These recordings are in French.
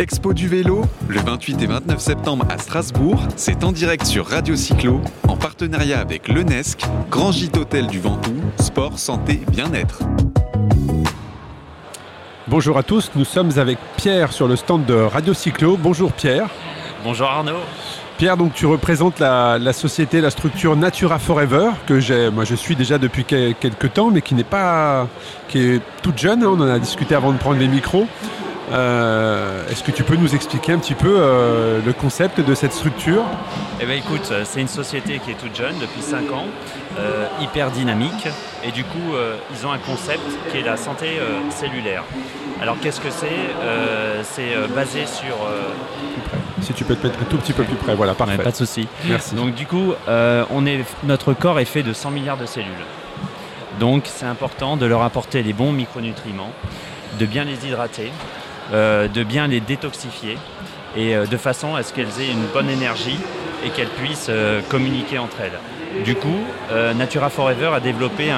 Expo du vélo, le 28 et 29 septembre à Strasbourg, c'est en direct sur Radio Cyclo, en partenariat avec l'UNESC, Grand Gîte Hôtel du Ventoux, sport, santé, bien-être. Bonjour à tous, nous sommes avec Pierre sur le stand de Radio Cyclo. Bonjour Pierre. Bonjour Arnaud. Pierre, donc tu représentes la, société, la structure Natura Forever, que j'ai, moi je suis déjà depuis quelques temps, mais qui n'est pas, qui est toute jeune. Hein. on en a discuté avant de prendre les micros. Euh, est-ce que tu peux nous expliquer un petit peu euh, le concept de cette structure? Eh bien écoute, c'est une société qui est toute jeune depuis 5 ans, euh, hyper dynamique, et du coup ils ont un concept qui est la santé cellulaire. Alors qu'est-ce que c'est? C'est basé sur... Si tu peux te mettre un tout petit peu plus près, voilà, parfait. pas de souci. Merci. Donc du coup, on est, notre corps est fait de 100 milliards de cellules. Donc c'est important de leur apporter les bons micronutriments, de bien les hydrater, euh, de bien les détoxifier et euh, de façon à ce qu'elles aient une bonne énergie et qu'elles puissent euh, communiquer entre elles. Du coup, Natura Forever a développé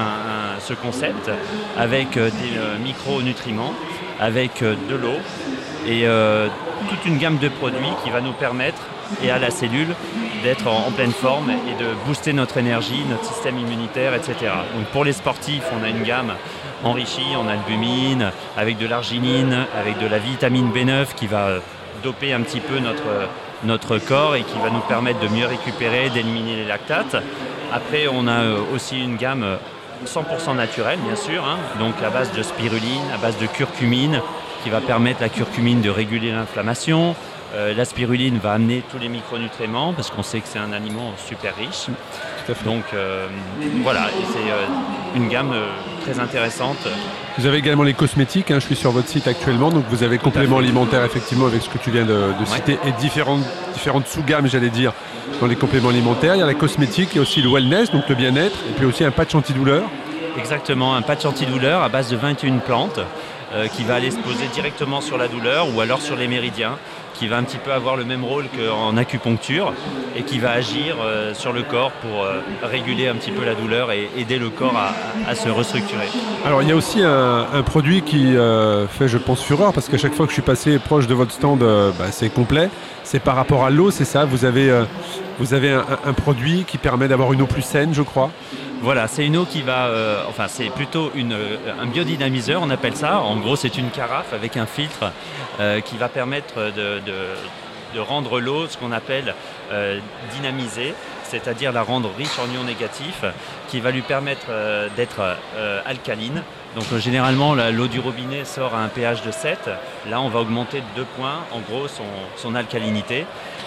ce concept avec des micronutriments, avec de l'eau et toute une gamme de produits qui va nous permettre et à la cellule d'être en, pleine forme et de booster notre énergie, notre système immunitaire, etc. Donc pour les sportifs, on a une gamme enrichi en albumine, avec de l'arginine, avec de la vitamine B9 qui va euh, doper un petit peu notre, notre corps et qui va nous permettre de mieux récupérer, d'éliminer les lactates. Après, on a euh, aussi une gamme 100% euh, naturelle, bien sûr, hein. donc à base de spiruline, à base de curcumine, qui va permettre la curcumine de réguler l'inflammation, euh, la spiruline va amener tous les micronutriments parce qu'on sait que c'est un aliment super riche. Donc euh, voilà, c'est euh, une gamme très intéressante. Vous avez également les cosmétiques, hein, je suis sur votre site actuellement, donc vous avez complément alimentaire effectivement avec ce que tu viens de, citer et différentes, différentes sous-gammes j'allais dire dans les compléments alimentaires. Il y a la cosmétique, il y a aussi le wellness, donc le bien-être, et puis aussi un patch antidouleur. Exactement, un patch antidouleur à base de 21 plantes qui va aller se poser directement sur la douleur ou alors sur les méridiens qui va un petit peu avoir le même rôle qu'en acupuncture et qui va agir euh, sur le corps pour euh, réguler un petit peu la douleur et aider le corps à, se restructurer. Alors il y a aussi un, produit qui euh, fait je pense fureur parce qu'à chaque fois que je suis passé proche de votre stand bah, c'est complet. C'est par rapport à l'eau, c'est ça? Vous avez, vous avez un produit qui permet d'avoir une eau plus saine je crois? Voilà, c'est une eau qui va, euh, enfin c'est plutôt euh, un biodynamiseur, on appelle ça. En gros, c'est une carafe avec un filtre euh, qui va permettre de, rendre l'eau ce qu'on appelle dynamisée, c'est-à-dire la rendre riche en ions négatifs, qui va lui permettre d'être alcaline. Donc généralement, l'eau du robinet sort à un pH de 7. Là, on va augmenter de 2 points, en gros, son alcalinité.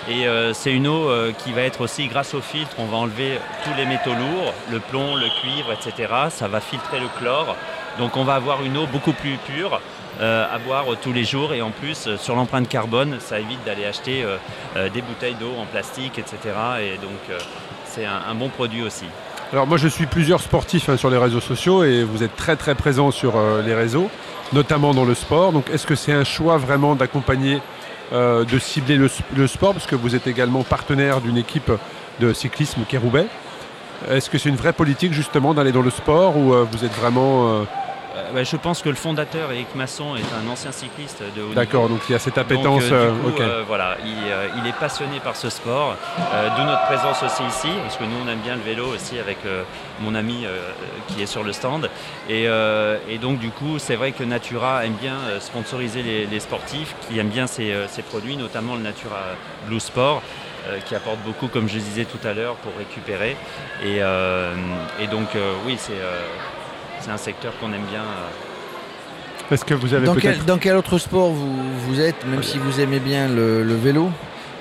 Et euh, c'est une eau euh, qui va être aussi, grâce au filtre, on va enlever tous les métaux lourds, le plomb, le cuivre, etc. Ça va filtrer le chlore. Donc on va avoir une eau beaucoup plus pure euh, à boire tous les jours. Et en plus, sur l'empreinte carbone, ça évite d'aller acheter des bouteilles d'eau en plastique, etc. Et donc c'est un, bon produit aussi. Alors moi je suis plusieurs sportifs hein, sur les réseaux sociaux et vous êtes très très présents sur les réseaux, notamment dans le sport. Donc est-ce que c'est un choix vraiment d'accompagner euh, de cibler le, sport, parce que vous êtes également partenaire d'une équipe de cyclisme qui est Roubaix. Est-ce que c'est une vraie politique justement d'aller dans le sport ou euh, vous êtes vraiment euh, euh, je pense que le fondateur, Eric Masson, est un ancien cycliste de haut D'accord, donc il y a cette appétence. Euh, euh, voilà, il, est passionné par ce sport, d'où notre présence aussi ici, parce que nous on aime bien le vélo aussi avec mon ami qui est sur le stand. Et, donc du coup, c'est vrai que Natura aime bien sponsoriser les, sportifs qui aiment bien ces, produits, notamment le Natura Blue Sport. qui apporte beaucoup, comme je disais tout à l'heure, pour récupérer. Et, et donc, oui, c'est c'est un secteur qu'on aime bien. Euh. Est-ce que vous avez dans quel, dans quel autre sport vous, vous êtes, même si vous aimez bien le, le vélo?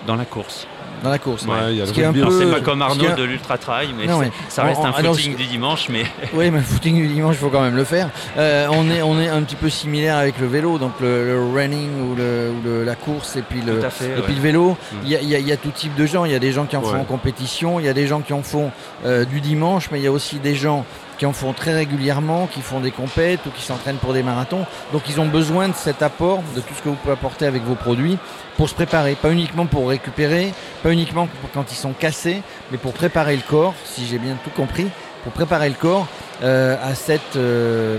Dans la course. Dans la course. Ouais, C'est pas comme Arnaud de l'ultra trail, mais ça reste un footing du dimanche. Mais oui, mais le footing du dimanche, il faut quand même le faire. Euh, on est on est un petit peu similaire avec le vélo, donc le, running ou, le, la course et puis le et puis le vélo. Mm. Il y, a, y, a, tout type de gens. Il y a des gens qui en font en compétition, il y a des gens qui en font euh, du dimanche, mais il y a aussi des gens qui en font très régulièrement, qui font des compètes ou qui s'entraînent pour des marathons. Donc ils ont besoin de cet apport, de tout ce que vous pouvez apporter avec vos produits pour se préparer. Pas uniquement pour récupérer, pas uniquement quand ils sont cassés, mais pour préparer le corps, si j'ai bien tout compris, pour préparer le corps euh, à cette... Euh,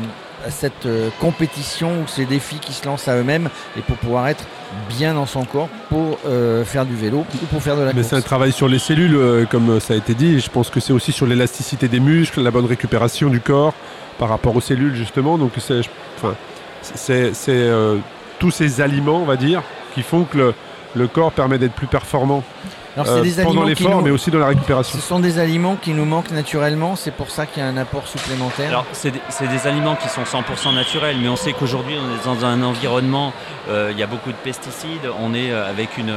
cette compétition ou ces défis qui se lancent à eux-mêmes et pour pouvoir être bien dans son corps pour faire du vélo ou pour faire de la Mais c'est un travail sur les cellules, comme ça a été dit. Je pense que c'est aussi sur l'élasticité des muscles, la bonne récupération du corps par rapport aux cellules, justement. Donc, c'est enfin, tous ces aliments, on va dire, qui font que le, le corps permet d'être plus performant. Alors, euh, des pendant l'effort, mais aussi dans la récupération. Ce sont des aliments qui nous manquent naturellement, c'est pour ça qu'il y a un apport supplémentaire. Alors, c'est des, aliments qui sont 100% naturels, mais on sait qu'aujourd'hui, on est dans un environnement, euh, il y a beaucoup de pesticides, on est euh, avec une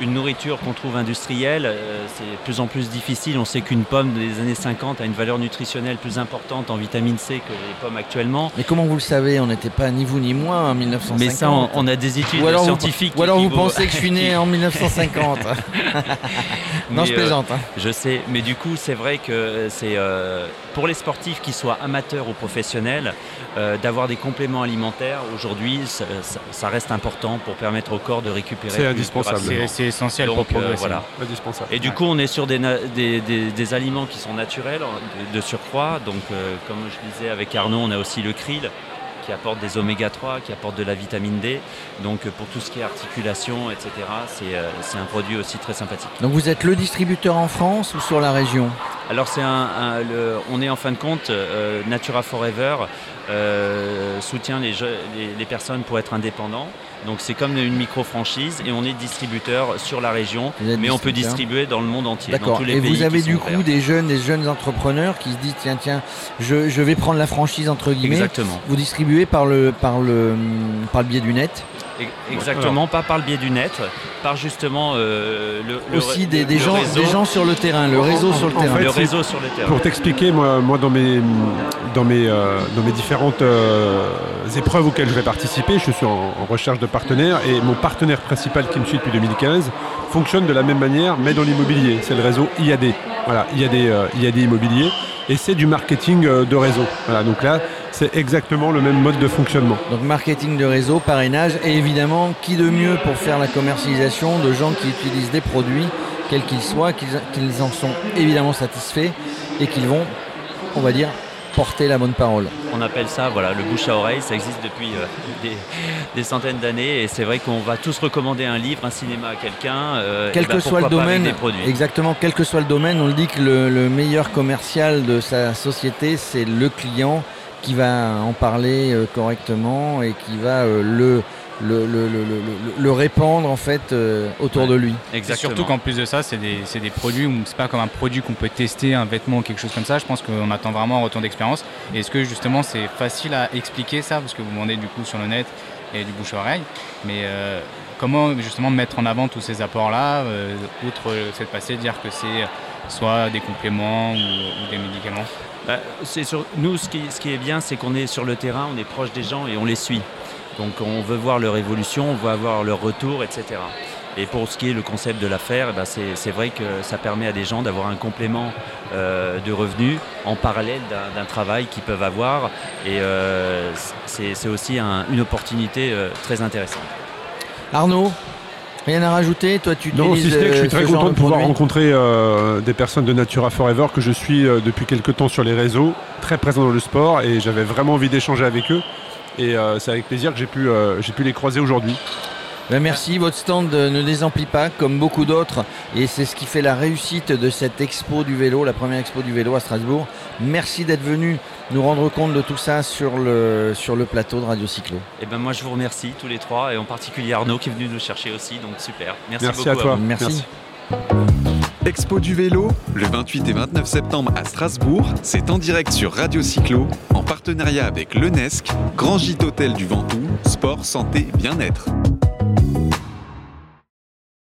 une nourriture qu'on trouve industrielle, euh, c'est de plus en plus difficile. On sait qu'une pomme des années 50 a une valeur nutritionnelle plus importante en vitamine C que les pommes actuellement. Mais comment vous le savez? On n'était pas ni vous ni moi en 1950. Mais ça, on, a des études scientifiques. ou alors vous pensez que je suis né en 1950 Non, je euh, plaisante. Hein. Je sais, mais du coup, c'est vrai que c'est euh, pour les sportifs qui soient amateurs ou professionnels, d'avoir des compléments alimentaires aujourd'hui, ça, reste important pour permettre au corps de récupérer. C'est indispensable essentiel pour euh, progresser. voilà. Et du coup, on est sur des, des, aliments qui sont naturels, de, surcroît. Donc, euh, comme je disais avec Arnaud, on a aussi le krill qui apporte des oméga 3, qui apporte de la vitamine D. Donc pour tout ce qui est articulation, etc., c'est un produit aussi très sympathique. Donc vous êtes le distributeur en France ou sur la région? Alors c'est un, on est en fin de compte euh, Natura Forever soutient les, les, personnes pour être indépendants. Donc c'est comme une micro-franchise et on est distributeur sur la région, mais on peut distribuer dans le monde entier. D'accord. Et vous avez du coup des jeunes, des jeunes entrepreneurs qui se disent tiens tiens, je, vais prendre la franchise entre guillemets. Exactement. Vous distribuez par le par le par le biais du net? Exactement, pas par le biais du net, par justement euh, le, aussi des, gens, des gens sur le terrain, le réseau sur le terrain. le réseau sur le terrain. Pour t'expliquer, moi, moi dans mes dans mes euh, dans mes différentes euh, épreuves auxquelles je vais participer, je suis en, recherche de partenaires et mon partenaire principal qui me suit depuis 2015 fonctionne de la même manière, mais dans l'immobilier. C'est le réseau IAD. Voilà, IAD, IAD immobilier et c'est du marketing de réseau. Voilà, donc là, c'est exactement le même mode de fonctionnement. Donc marketing de réseau, parrainage et évidemment, qui de mieux pour faire la commercialisation de gens qui utilisent des produits, quels qu'ils soient, qu'ils en sont évidemment satisfaits et qu'ils vont, on va dire, porter la bonne parole. On appelle ça voilà, le bouche à oreille, ça existe depuis euh, des, centaines d'années et c'est vrai qu'on va tous recommander un livre, un cinéma à quelqu'un. Euh, quel que ben, soit le domaine, exactement, quel que soit le domaine, on le dit que le meilleur commercial de sa société, c'est le client qui va en parler euh, correctement et qui va euh, le, le, le, le, répandre en fait euh, autour de lui. Exactement. Surtout qu'en plus de ça, c'est des, des, produits, c'est pas comme un produit qu'on peut tester, un vêtement ou quelque chose comme ça. Je pense qu'on attend vraiment un retour d'expérience. Est-ce que justement c'est facile à expliquer ça? Parce que vous demandez du coup sur le net et du bouche-oreille. Mais comment justement mettre en avant tous ces apports-là, outre cette passé, dire que c'est soit des compléments ou des médicaments bah, c'est sur, nous, ce qui, ce qui est bien, c'est qu'on est sur le terrain, on est proche des gens et on les suit. Donc on veut voir leur évolution, on veut avoir leur retour, etc. Et pour ce qui est le concept de l'affaire, bah, c'est vrai que ça permet à des gens d'avoir un complément euh, de revenus en parallèle d'un travail qu'ils peuvent avoir. Et euh, c'est aussi une opportunité euh, très intéressante. Arnaud, Rien à rajouter Toi, tu Non, si ce que je suis très content de, pouvoir rencontrer euh, des personnes de Natura Forever que je suis euh, depuis quelques temps sur les réseaux, très présents dans le sport, et j'avais vraiment envie d'échanger avec eux. Et euh, c'est avec plaisir que j'ai pu, j'ai pu les croiser aujourd'hui. Ben, merci, votre stand ne désemplit pas comme beaucoup d'autres et c'est ce qui fait la réussite de cette expo du vélo, la première expo du vélo à Strasbourg. Merci d'être venu nous rendre compte de tout ça sur le, sur le plateau de Radio Cyclo. Et eh ben moi je vous remercie tous les trois et en particulier Arnaud qui est venu nous chercher aussi, donc super. Merci, beaucoup à toi. Merci. Expo du vélo, le 28 et 29 septembre à Strasbourg, c'est en direct sur Radio Cyclo, en partenariat avec l'UNESC, Grand Gîte Hôtel du Ventoux, Sport, Santé, Bien-être.